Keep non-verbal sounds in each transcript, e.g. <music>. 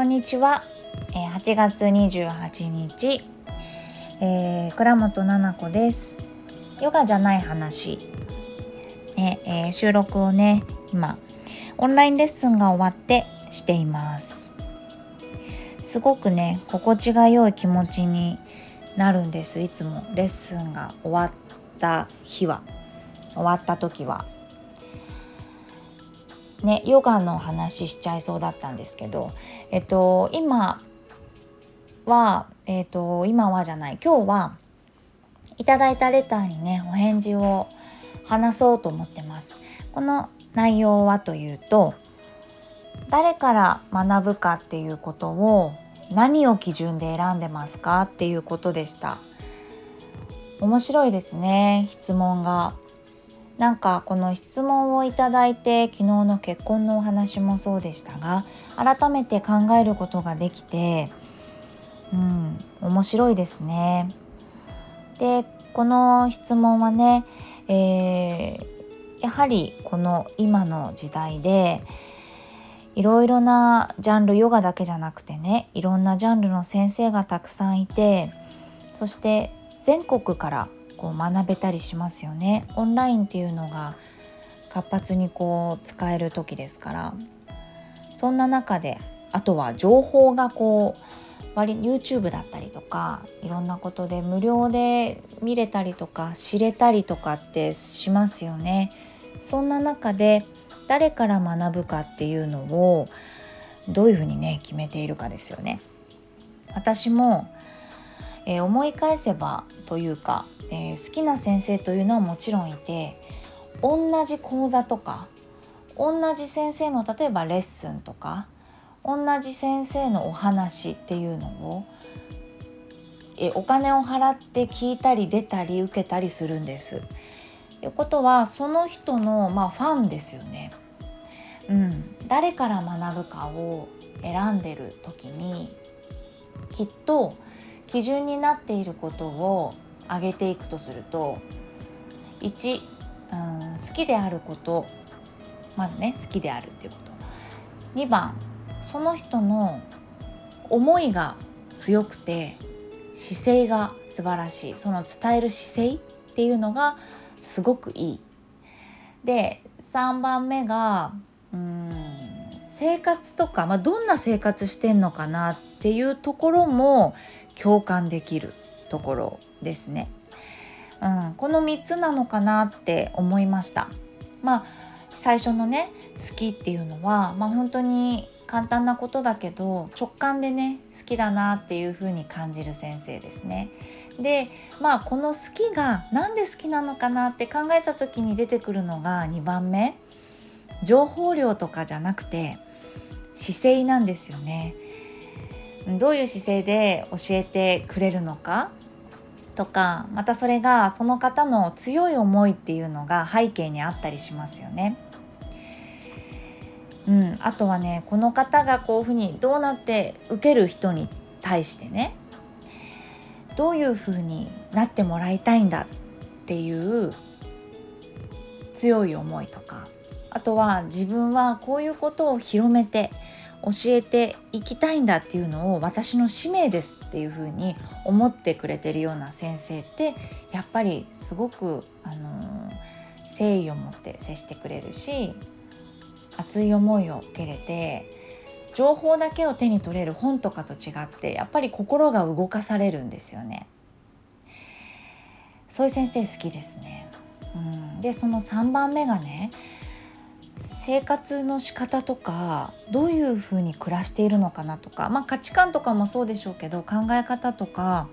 こんにちは、え、8月28日、えー、倉本々子です。ヨガじゃない話、ねえー、収録をね今オンラインレッスンが終わってしています。すごくね心地が良い気持ちになるんです。いつもレッスンが終わった日は。終わった時は。ねヨガの話しちゃいそうだったんですけどえっと今はえっと今はじゃない今日はいただいたレターにねお返事を話そうと思ってます。この内容はというと誰から学ぶかっていうことを何を基準で選んでますかっていうことでした。面白いですね質問が。なんかこの質問をいただいて昨日の結婚のお話もそうでしたが改めて考えることができてうん面白いですね。でこの質問はね、えー、やはりこの今の時代でいろいろなジャンルヨガだけじゃなくてねいろんなジャンルの先生がたくさんいてそして全国からこう学べたりしますよねオンラインっていうのが活発にこう使える時ですからそんな中であとは情報がこう割 YouTube だったりとかいろんなことで無料で見れたりとか知れたりとかってしますよね。そんな中で誰から学ぶかっていうのをどういうふうにね決めているかですよね。私も、えー、思い返せばというかえー、好きな先生というのはもちろんいて同じ講座とか同じ先生の例えばレッスンとか同じ先生のお話っていうのをえお金を払って聞いたり出たり受けたりするんです。ということはその人の、まあ、ファンですよね。うん、誰から学ぶかを選んでる時にきっと基準になっていることを上げていくとすると1、うん、好きであることまずね好きであるっていうこと。2番その人の思いが強くて姿勢が素晴らしい。その伝える姿勢っていうのがすごくいい。で3番目がうん生活とか、まあ、どんな生活してんのかなっていうところも共感できる。ところですね。うん、この3つなのかなって思いました。まあ最初のね好きっていうのは、まあ、本当に簡単なことだけど直感でね好きだなっていう風に感じる先生ですね。でまあこの好きが何で好きなのかなって考えた時に出てくるのが2番目情報量とかじゃなくて姿勢なんですよね。どういう姿勢で教えてくれるのかとかまたそれがその方の強い思いっていうのが背景にあったりしますよね。うん、あとはねこの方がこういうふうにどうなって受ける人に対してねどういうふうになってもらいたいんだっていう強い思いとかあとは自分はこういうことを広めて教えていきたいんだっていうのを私の使命ですっていうふうに思ってくれてるような先生ってやっぱりすごく、あの誠意を持って接してくれるし熱い思いを受けれて情報だけを手に取れる本とかと違ってやっぱり心が動かされるんですよね。そういう先生好きですね。うん、でその3番目がね生活の仕方とかどういうふうに暮らしているのかなとか、まあ、価値観とかもそうでしょうけど考え方とか、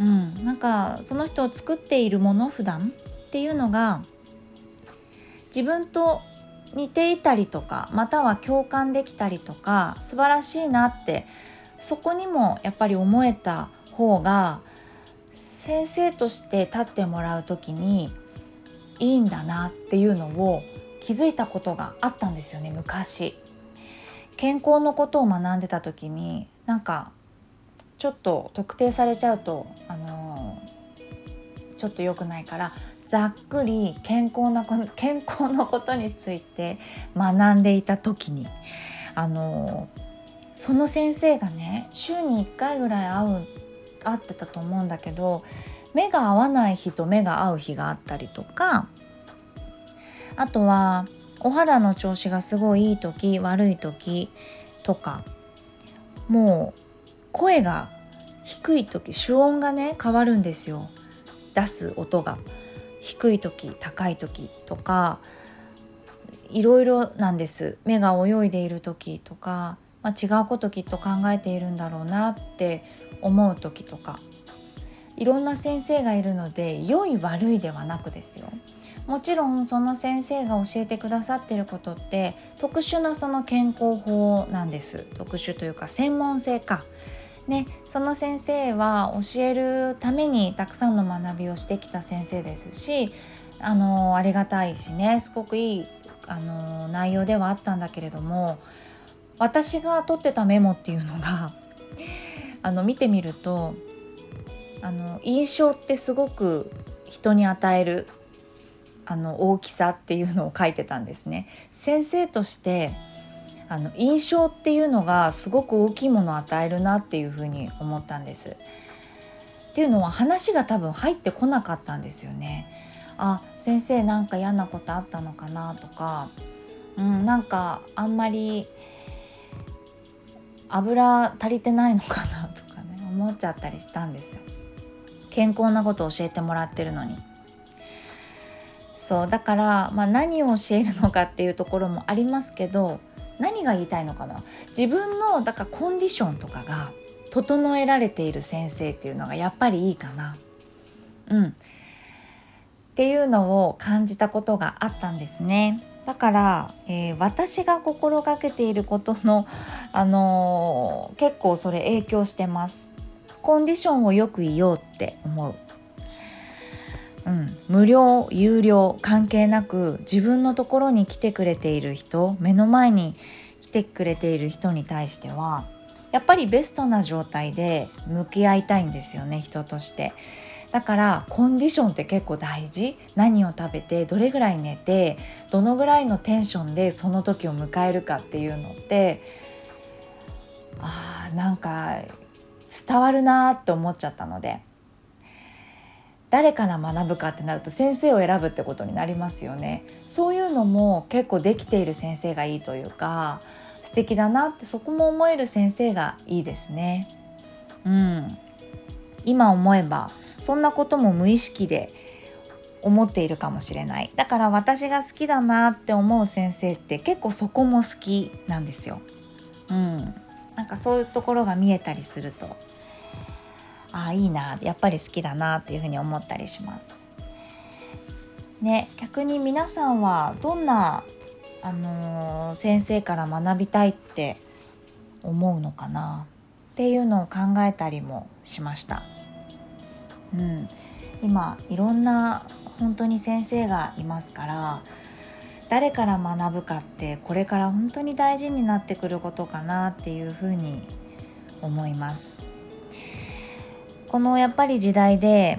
うん、なんかその人を作っているもの普段っていうのが自分と似ていたりとかまたは共感できたりとか素晴らしいなってそこにもやっぱり思えた方が先生として立ってもらう時にいいんだなっていうのを気づいたことがあったんですよね昔。健康のことを学んでた時になんかちょっと特定されちゃうとあのー、ちょっと良くないからざっくり健康な健康のことについて学んでいた時にあのー、その先生がね週に1回ぐらい会う会ってたと思うんだけど目が合わない日と目が合う日があったりとかあとはお肌の調子がすごいいい時悪い時とかもう声が低い時主音がね変わるんですよ。出す音が。低い時高い時とかいろいろなんです。目が泳いでいる時とか、まあ、違うこときっと考えているんだろうなって思う時とか。いろんな先生がいるので良い悪いではなくですよ。もちろんその先生が教えてくださってることって特殊なその健康法なんです特殊というか専門性か。ね、その先生は教えるためにたくさんの学びをしてきた先生ですしあのありがたいしねすごくいいあの内容ではあったんだけれども私が取ってたメモっていうのが <laughs> あの見てみるとあの印象ってすごく人に与えるあの大きさっていうのを書いてたんですね。先生としてあの印象っていうのがすごく大きいものを与えるなっていうふうに思ったんです。っていうのは話が多分入ってこなかったんですよね。あ先生なんか嫌なことあったのかなとか、うん、なんかあんまり油足りてないのかなとかね思っちゃったりしたんですよ。健康なことを教えてもらってるのに。そうだから、まあ、何を教えるのかっていうところもありますけど何が言いたいのかな自分のだからコンディションとかが整えられている先生っていうのがやっぱりいいかな。うん、っていうのを感じたことがあったんですね。だから、えー、私が心がけていることの、あのー、結構それ影響してます。コンディションをよく言おうって思う。うん、無料有料関係なく自分のところに来てくれている人目の前に来てくれている人に対してはやっぱりベストな状態で向き合いたいんですよね人として。だからコンディションって結構大事。何を食べてどれぐらい寝てどのぐらいのテンションでその時を迎えるかっていうのってあーなんか伝わるなって思っちゃったので。誰から学ぶかってなると先生を選ぶってことになりますよね。そういうのも結構できている先生がいいというか素敵だなってそこも思える先生がいいですね。うん。今思えばそんなことも無意識で思っているかもしれない。だから私が好きだなって思う先生って結構そこも好きなんですよ。うん。なんかそういうところが見えたりするとああいいなやっぱり好きだなっていうふうに思ったりします。ね逆に皆さんはどんな、あのー、先生から学びたいって思うのかなっていうのを考えたりもしました。うん、今いろんな本当に先生がいますから誰から学ぶかってこれから本当に大事になってくることかなっていうふうに思います。このやっぱり時代で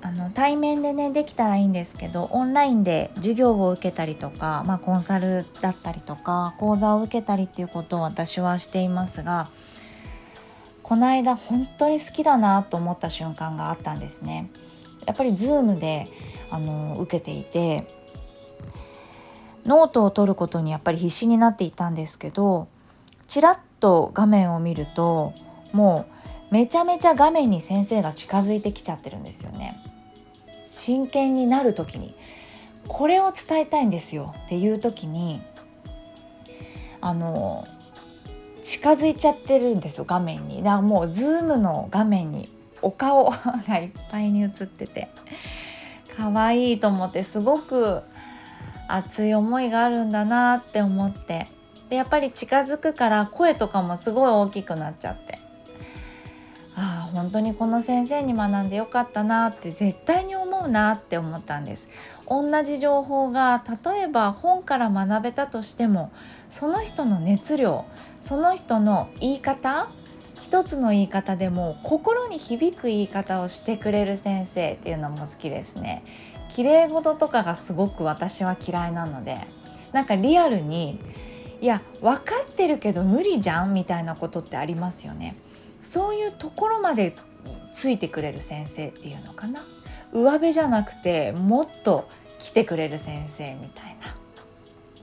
あの対面でねできたらいいんですけどオンラインで授業を受けたりとか、まあ、コンサルだったりとか講座を受けたりっていうことを私はしていますがこの間本当に好きだなと思った瞬間があったんですね。やっぱり Zoom であの受けていてノートを取ることにやっぱり必死になっていたんですけどちらっと画面を見るともうめちゃめちゃ画面に先生が近づいてきちゃってるんですよね。真剣になる時にこれを伝えたいんですよっていう時にあの近づいちゃってるんですよ画面に。だからもう Zoom の画面にお顔 <laughs> がいっぱいに映ってて。可愛いと思ってすごく熱い思いがあるんだなって思って。でやっぱり近づくから声とかもすごい大きくなっちゃって。本当にこの先生に学んでよかったなって絶対に思うなって思ったんです。同じ情報が例えば本から学べたとしてもその人の熱量その人の言い方一つの言い方でも心に響く言い方をしてくれる先生っていうのも好きですね。綺麗事とかがすごく私は嫌いなのでなんかリアルにいや分かってるけど無理じゃんみたいなことってありますよね。そういうところまでついてくれる先生っていうのかな？上辺じゃなくてもっと来てくれる先生みたいな。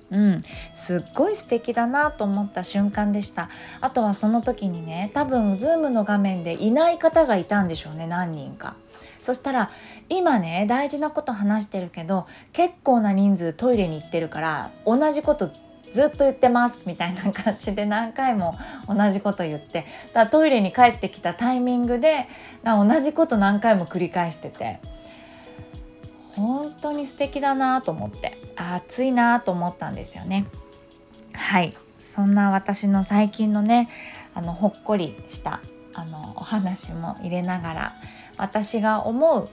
うん、すっごい素敵だなと思った瞬間でした。あとはその時にね多分ズームの画面でいない方がいたんでしょうね何人か。そしたら今ね大事なこと話してるけど結構な人数トイレに行ってるから同じことずっと言ってますみたいな感じで何回も同じこと言ってだトイレに帰ってきたタイミングで同じこと何回も繰り返してて本当に素敵だなと思って暑いなと思ったんですよね。はい。そんな私の最近のねあのほっこりしたあのお話も入れながら私が思う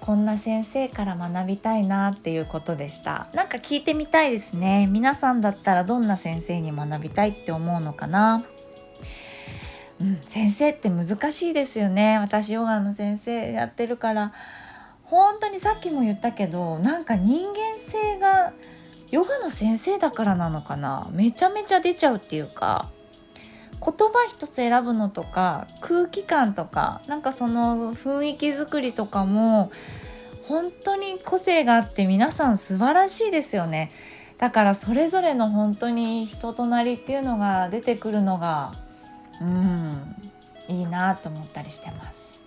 こんな先生から学びたいなっていうことでした。なんか聞いてみたいですね。皆さんだったらどんな先生に学びたいって思うのかな。うん、先生って難しいですよね。私ヨガの先生やってるから。本当にさっきも言ったけどなんか人間性がヨガの先生だからなのかな。めちゃめちゃ出ちゃうっていうか。言葉一つ選ぶのとか空気感とかなんかその雰囲気作りとかも本当に個性があって皆さん素晴らしいですよね。だからそれぞれの本当に人となりっていうのが出てくるのがうんいいなと思ったりしてます。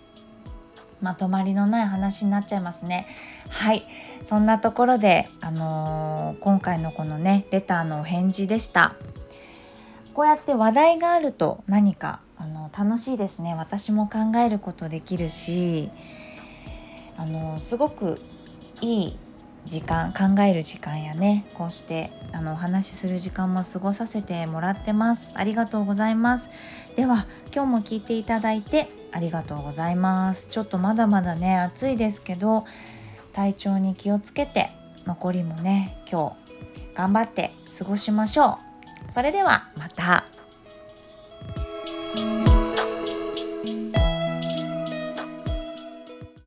まとまりのない話になっちゃいますね。はい。そんなところであのー、今回のこのねレターのお返事でした。こうやって話題があると何かあの楽しいですね。私も考えることできるしあのすごくいい時間考える時間やね。こうしてあのお話しする時間も過ごさせてもらってます。ありがとうございます。では今日も聞いていただいてありがとうございます。ちょっとまだまだね暑いですけど体調に気をつけて残りもね今日頑張って過ごしましょう。それではまた。